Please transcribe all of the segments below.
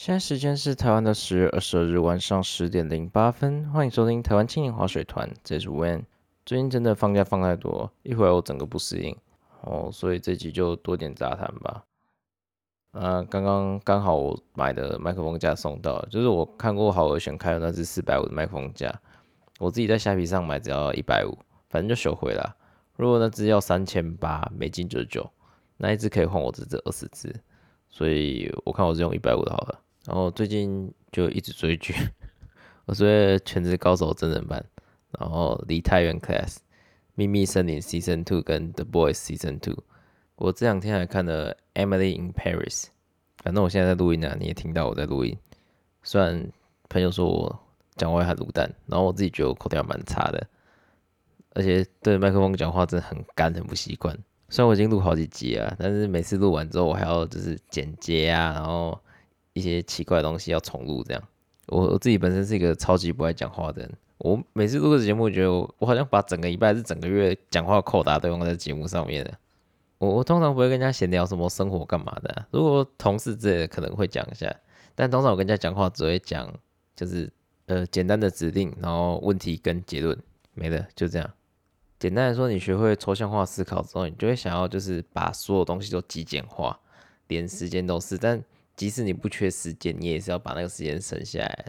现在时间是台湾的十月二十二日晚上十点零八分，欢迎收听台湾青年滑水团，这是 Wen。最近真的放假放太多，一会儿我整个不适应哦，所以这集就多点杂谈吧。啊，刚刚刚好我买的麦克风架送到，就是我看过好尔选开的那只四百五的麦克风架，我自己在虾皮上买只要一百五，反正就收回了。如果那只要三千八美金九十九，那一只可以换我这只二十只，所以我看我是用一百五的好了。然后最近就一直追剧，我追《全职高手》真人版，然后《离太远 Class》、《秘密森林 Season Two》跟《The Boys Season Two》。我这两天还看了《Emily in Paris》。反正我现在在录音啊，你也听到我在录音。虽然朋友说我讲话很卤蛋，然后我自己觉得我口条蛮差的，而且对麦克风讲话真的很干，很不习惯。虽然我已经录好几集啊，但是每次录完之后，我还要就是剪接啊，然后。一些奇怪的东西要重录，这样。我我自己本身是一个超级不爱讲话的人，我每次录个节目，觉得我我好像把整个礼拜是整个月讲话扣打都用在节目上面了。我我通常不会跟人家闲聊什么生活干嘛的，如果同事之类的可能会讲一下，但通常我跟人家讲话只会讲就是呃简单的指令，然后问题跟结论没了，就这样。简单来说，你学会抽象化思考之后，你就会想要就是把所有东西都极简化，连时间都是，但。即使你不缺时间，你也是要把那个时间省下来，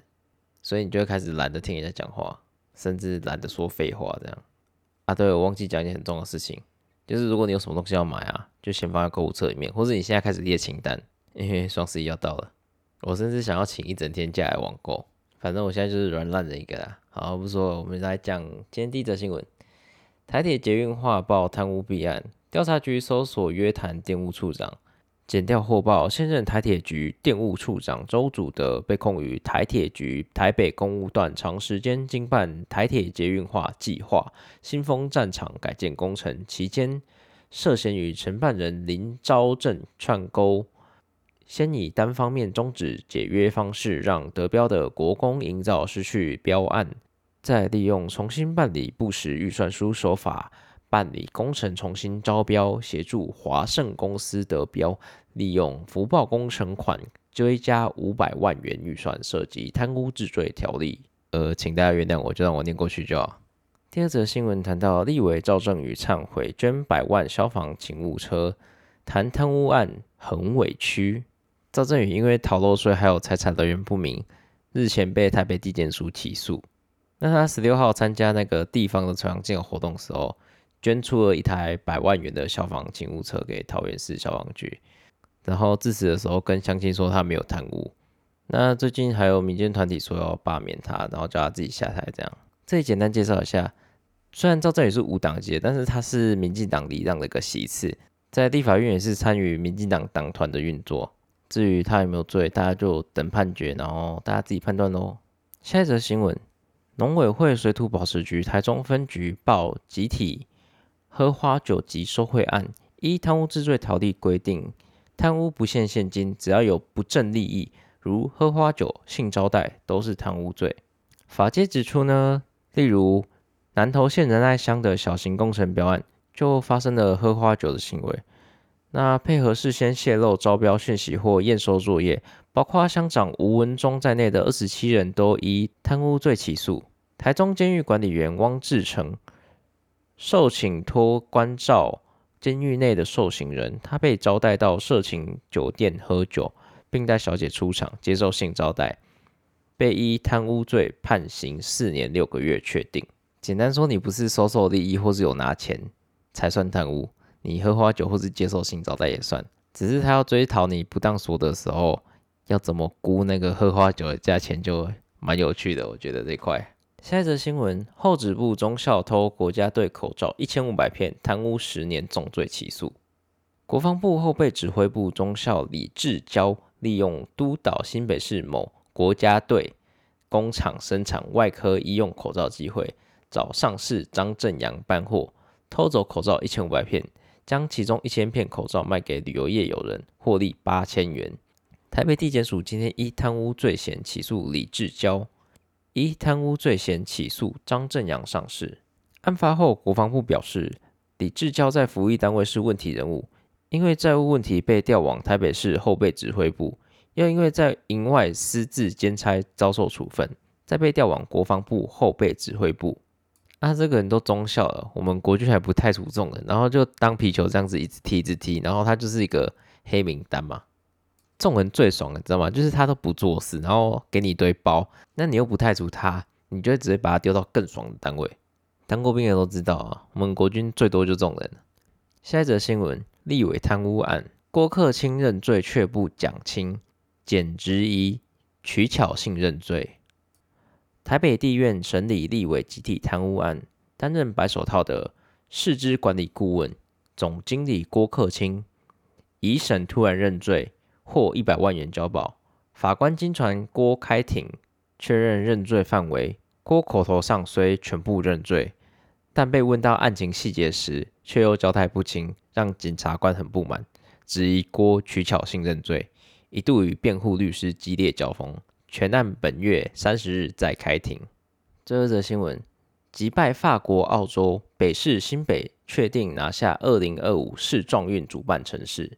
所以你就会开始懒得听人家讲话，甚至懒得说废话这样。啊，对，我忘记讲一件很重要的事情，就是如果你有什么东西要买啊，就先放在购物车里面，或者你现在开始列清单，因为双十一要到了。我甚至想要请一整天假来网购，反正我现在就是软烂的一个啦。好，不说，我们来讲今天第一则新闻：台铁捷运化报贪污弊案，调查局搜索约谈电务处长。检调获报，现任台铁局电务处长周祖德被控于台铁局台北公务段长时间经办台铁捷运化计划新丰站场改建工程期间，涉嫌与承办人林昭正串钩，先以单方面终止解约方式，让得标的国公营造失去标案，再利用重新办理不实预算书手法。办理工程重新招标，协助华盛公司得标，利用福报工程款追加五百万元预算，涉及贪污治罪条例。呃，请大家原谅我，就让我念过去就好。第二则新闻谈到立委赵正宇忏悔捐百万消防勤务车，谈贪污案很委屈。赵正宇因为逃漏税还有财产来源不明，日前被台北地检署起诉。那他十六号参加那个地方的重阳节活动时候。捐出了一台百万元的消防警务车给桃园市消防局，然后致辞的时候跟乡亲说他没有贪污。那最近还有民间团体说要罢免他，然后叫他自己下台。这样，这里简单介绍一下，虽然赵正宇是无党籍，但是他是民进党礼让的一个席次，在立法院也是参与民进党党团的运作。至于他有没有罪，大家就等判决，然后大家自己判断喽。下一则新闻，农委会水土保持局台中分局报集体。喝花酒及收贿案，依贪污治罪条例规定，贪污不限现金，只要有不正利益，如喝花酒、性招待，都是贪污罪。法界指出呢，例如南投县仁爱乡的小型工程标案，就发生了喝花酒的行为。那配合事先泄露招标讯息或验收作业，包括乡长吴文忠在内的二十七人都以贪污罪起诉。台中监狱管理员汪志成。受请托关照监狱内的受刑人，他被招待到色情酒店喝酒，并带小姐出场接受性招待，被依贪污罪判刑四年六个月，确定。简单说，你不是收受利益或是有拿钱才算贪污，你喝花酒或是接受性招待也算。只是他要追讨你不当所得的时候，要怎么估那个喝花酒的价钱，就蛮有趣的。我觉得这块。下一则新闻：后指部中校偷国家队口罩一千五百片，贪污十年，重罪起诉。国防部后备指挥部中校李志交利用督导新北市某国家队工厂生产外科医用口罩机会，找上市张正阳搬货，偷走口罩一千五百片，将其中一千片口罩卖给旅游业友人，获利八千元。台北地检署今天依贪污罪嫌起诉李志交。一贪污罪嫌起诉张正阳上市。案发后，国防部表示，李志交在服役单位是问题人物，因为债务问题被调往台北市后备指挥部，又因为在营外私自兼差遭受处分，再被调往国防部后备指挥部。啊，这个人都中校了，我们国军还不太注重的，然后就当皮球这样子一直踢一直踢，然后他就是一个黑名单嘛。这种人最爽了，知道吗？就是他都不做事，然后给你一堆包，那你又不太除他，你就会直接把他丢到更爽的单位。当过兵的都知道啊，我们国军最多就这种人。下一则新闻：立委贪污案，郭克清认罪却不讲清，简直疑取巧性认罪。台北地院审理立委集体贪污案，担任白手套的市之管理顾问总经理郭克清，一审突然认罪，获一百万元交保。法官经传郭开庭，确认认罪范围。郭口头上虽全部认罪，但被问到案情细节时，却又交代不清，让检察官很不满，质疑郭取巧性认罪，一度与辩护律师激烈交锋。全案本月三十日再开庭。最后一则新闻：击败法国、澳洲，北市新北确定拿下二零二五世壮运主办城市。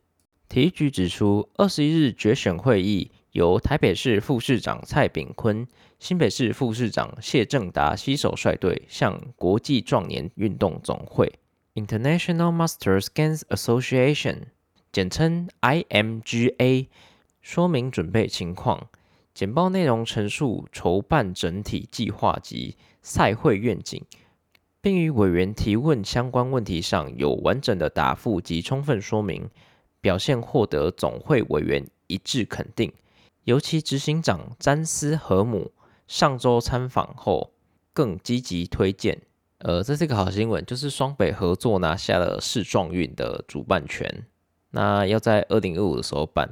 体育局指出，二十一日决选会议由台北市副市长蔡炳坤、新北市副市长谢正达携手率队，向国际壮年运动总会 （International Masters Games Association，简称 IMGA） 说明准备情况。简报内容陈述筹办整体计划及赛会愿景，并与委员提问相关问题上有完整的答复及充分说明，表现获得总会委员一致肯定。尤其执行长詹斯和姆上周参访后，更积极推荐。呃，这是一个好新闻，就是双北合作拿下了世壮运的主办权，那要在二零二五的时候办。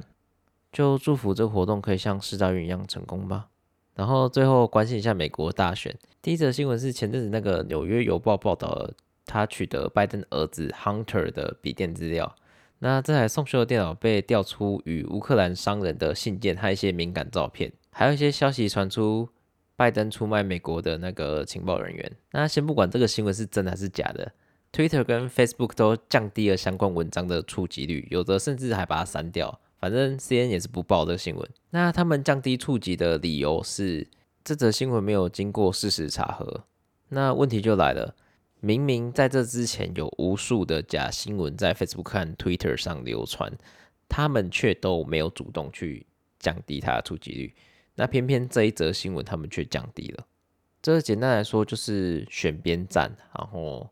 就祝福这个活动可以像世大运一样成功吧。然后最后关心一下美国大选。第一则新闻是前阵子那个纽约邮报报道，他取得拜登儿子 Hunter 的笔电资料。那这台送修的电脑被调出与乌克兰商人的信件和一些敏感照片，还有一些消息传出拜登出卖美国的那个情报人员。那先不管这个新闻是真的还是假的，Twitter 跟 Facebook 都降低了相关文章的触及率，有的甚至还把它删掉。反正 C N 也是不报这个新闻。那他们降低触及的理由是，这则新闻没有经过事实查核。那问题就来了，明明在这之前有无数的假新闻在 Facebook 和 Twitter 上流传，他们却都没有主动去降低它的触及率。那偏偏这一则新闻他们却降低了。这简单来说就是选边站，然后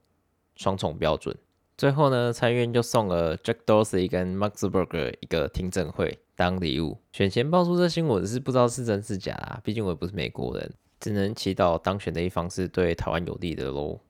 双重标准。最后呢，参院就送了 Jack Dorsey 跟 Marxberger 一个听证会当礼物。选前爆出这新闻是不知道是真是假啊，毕竟我也不是美国人，只能祈祷当选的一方是对台湾有利的喽。